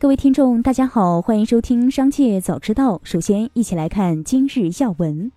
各位听众，大家好，欢迎收听《商界早知道》。首先，一起来看今日要闻。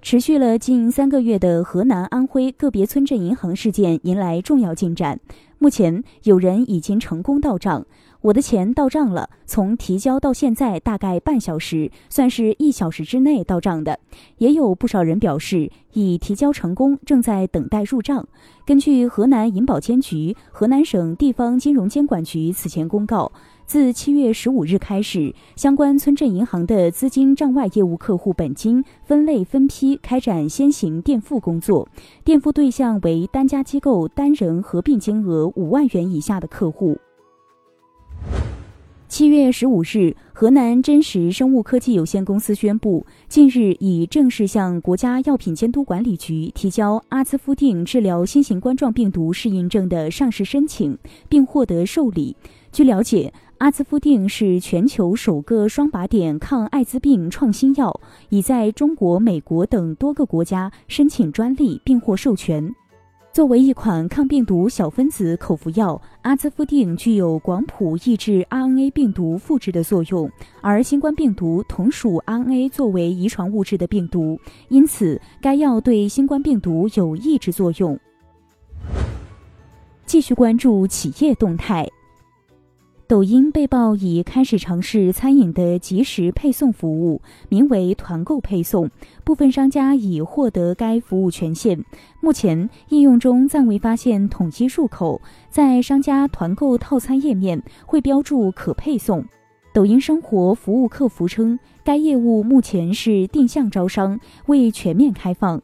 持续了近三个月的河南、安徽个别村镇银行事件迎来重要进展。目前，有人已经成功到账。我的钱到账了，从提交到现在大概半小时，算是一小时之内到账的。也有不少人表示已提交成功，正在等待入账。根据河南银保监局、河南省地方金融监管局此前公告，自七月十五日开始，相关村镇银行的资金账外业务客户本金分类分批开展先行垫付工作，垫付对象为单家机构单人合并金额五万元以下的客户。七月十五日，河南真实生物科技有限公司宣布，近日已正式向国家药品监督管理局提交阿兹夫定治疗新型冠状病毒适应症的上市申请，并获得受理。据了解，阿兹夫定是全球首个双靶点抗艾滋病创新药，已在中国、美国等多个国家申请专利并获授权。作为一款抗病毒小分子口服药，阿兹夫定具有广谱抑制 RNA 病毒复制的作用，而新冠病毒同属 RNA 作为遗传物质的病毒，因此该药对新冠病毒有抑制作用。继续关注企业动态。抖音被曝已开始尝试餐饮的即时配送服务，名为“团购配送”。部分商家已获得该服务权限。目前应用中暂未发现统一入口，在商家团购套餐页面会标注可配送。抖音生活服务客服称，该业务目前是定向招商，未全面开放。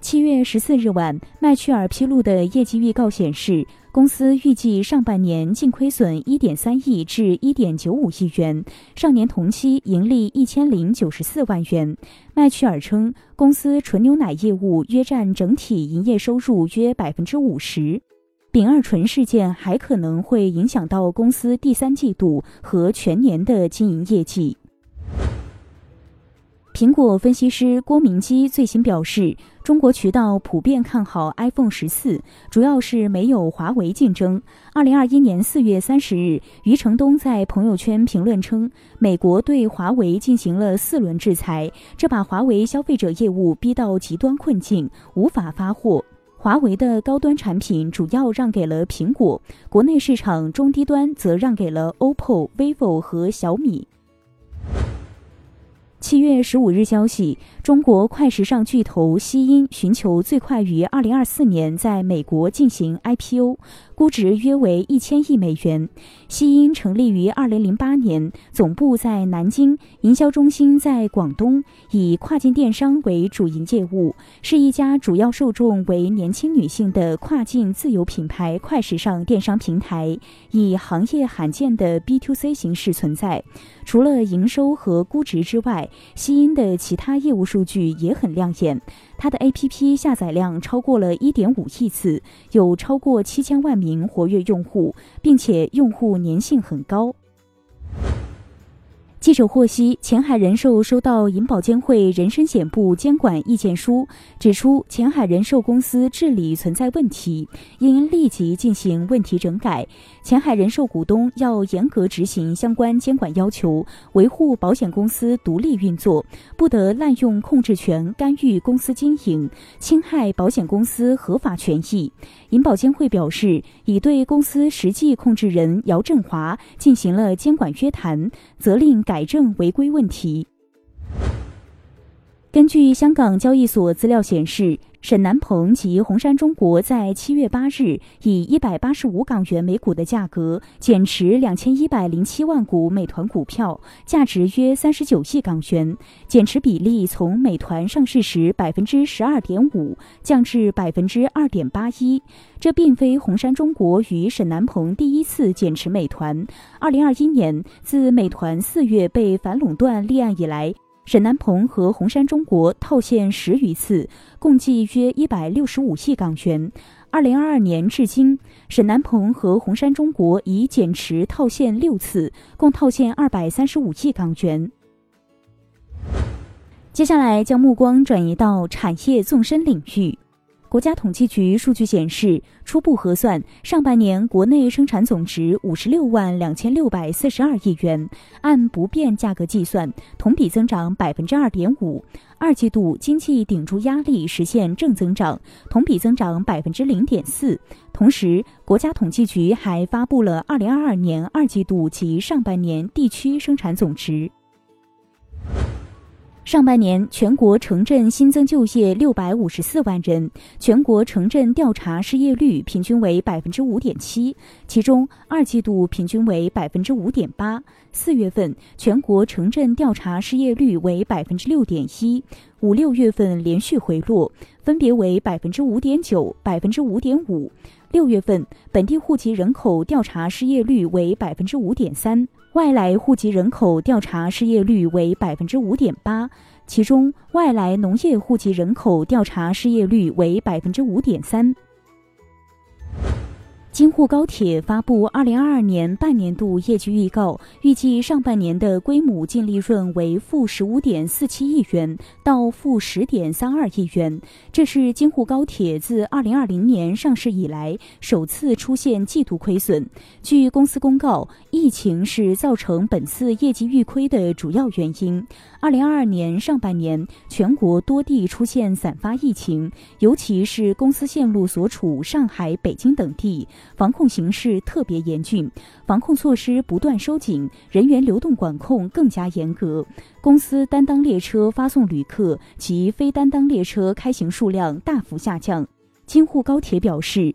七月十四日晚，麦趣尔披露的业绩预告显示。公司预计上半年净亏损一点三亿至一点九五亿元，上年同期盈利一千零九十四万元。麦趣尔称，公司纯牛奶业务约占整体营业收入约百分之五十。丙二醇事件还可能会影响到公司第三季度和全年的经营业绩。苹果分析师郭明基最新表示，中国渠道普遍看好 iPhone 十四，主要是没有华为竞争。二零二一年四月三十日，余承东在朋友圈评论称，美国对华为进行了四轮制裁，这把华为消费者业务逼到极端困境，无法发货。华为的高端产品主要让给了苹果，国内市场中低端则让给了 OPPO、vivo 和小米。七月十五日，消息：中国快时尚巨头希音寻求最快于二零二四年在美国进行 IPO，估值约为一千亿美元。西音成立于二零零八年，总部在南京，营销中心在广东，以跨境电商为主营业务，是一家主要受众为年轻女性的跨境自由品牌快时尚电商平台，以行业罕见的 B to C 形式存在。除了营收和估值之外，西音的其他业务数据也很亮眼。它的 APP 下载量超过了一点五亿次，有超过七千万名活跃用户，并且用户粘性很高。记者获悉，前海人寿收到银保监会人身险部监管意见书，指出前海人寿公司治理存在问题，应立即进行问题整改。前海人寿股东要严格执行相关监管要求，维护保险公司独立运作，不得滥用控制权干预公司经营，侵害保险公司合法权益。银保监会表示，已对公司实际控制人姚振华进行了监管约谈，责令。改正违规问题。根据香港交易所资料显示。沈南鹏及红杉中国在七月八日以一百八十五港元每股的价格减持两千一百零七万股美团股票，价值约三十九亿港元，减持比例从美团上市时百分之十二点五降至百分之二点八一。这并非红杉中国与沈南鹏第一次减持美团。二零二一年，自美团四月被反垄断立案以来。沈南鹏和红杉中国套现十余次，共计约一百六十五亿港元。二零二二年至今，沈南鹏和红杉中国已减持套现六次，共套现二百三十五亿港元。接下来将目光转移到产业纵深领域。国家统计局数据显示，初步核算，上半年国内生产总值五十六万两千六百四十二亿元，按不变价格计算，同比增长百分之二点五。二季度经济顶住压力，实现正增长，同比增长百分之零点四。同时，国家统计局还发布了二零二二年二季度及上半年地区生产总值。上半年，全国城镇新增就业六百五十四万人，全国城镇调查失业率平均为百分之五点七，其中二季度平均为百分之五点八。四月份，全国城镇调查失业率为百分之六点一，五六月份连续回落，分别为百分之五点九、百分之五点五。六月份，本地户籍人口调查失业率为百分之五点三。外来户籍人口调查失业率为百分之五点八，其中外来农业户籍人口调查失业率为百分之五点三。京沪高铁发布二零二二年半年度业绩预告，预计上半年的规模净利润为负十五点四七亿元到负十点三二亿元，这是京沪高铁自二零二零年上市以来首次出现季度亏损。据公司公告，疫情是造成本次业绩预亏的主要原因。二零二二年上半年，全国多地出现散发疫情，尤其是公司线路所处上海、北京等地。防控形势特别严峻，防控措施不断收紧，人员流动管控更加严格。公司担当列车发送旅客及非担当列车开行数量大幅下降。京沪高铁表示。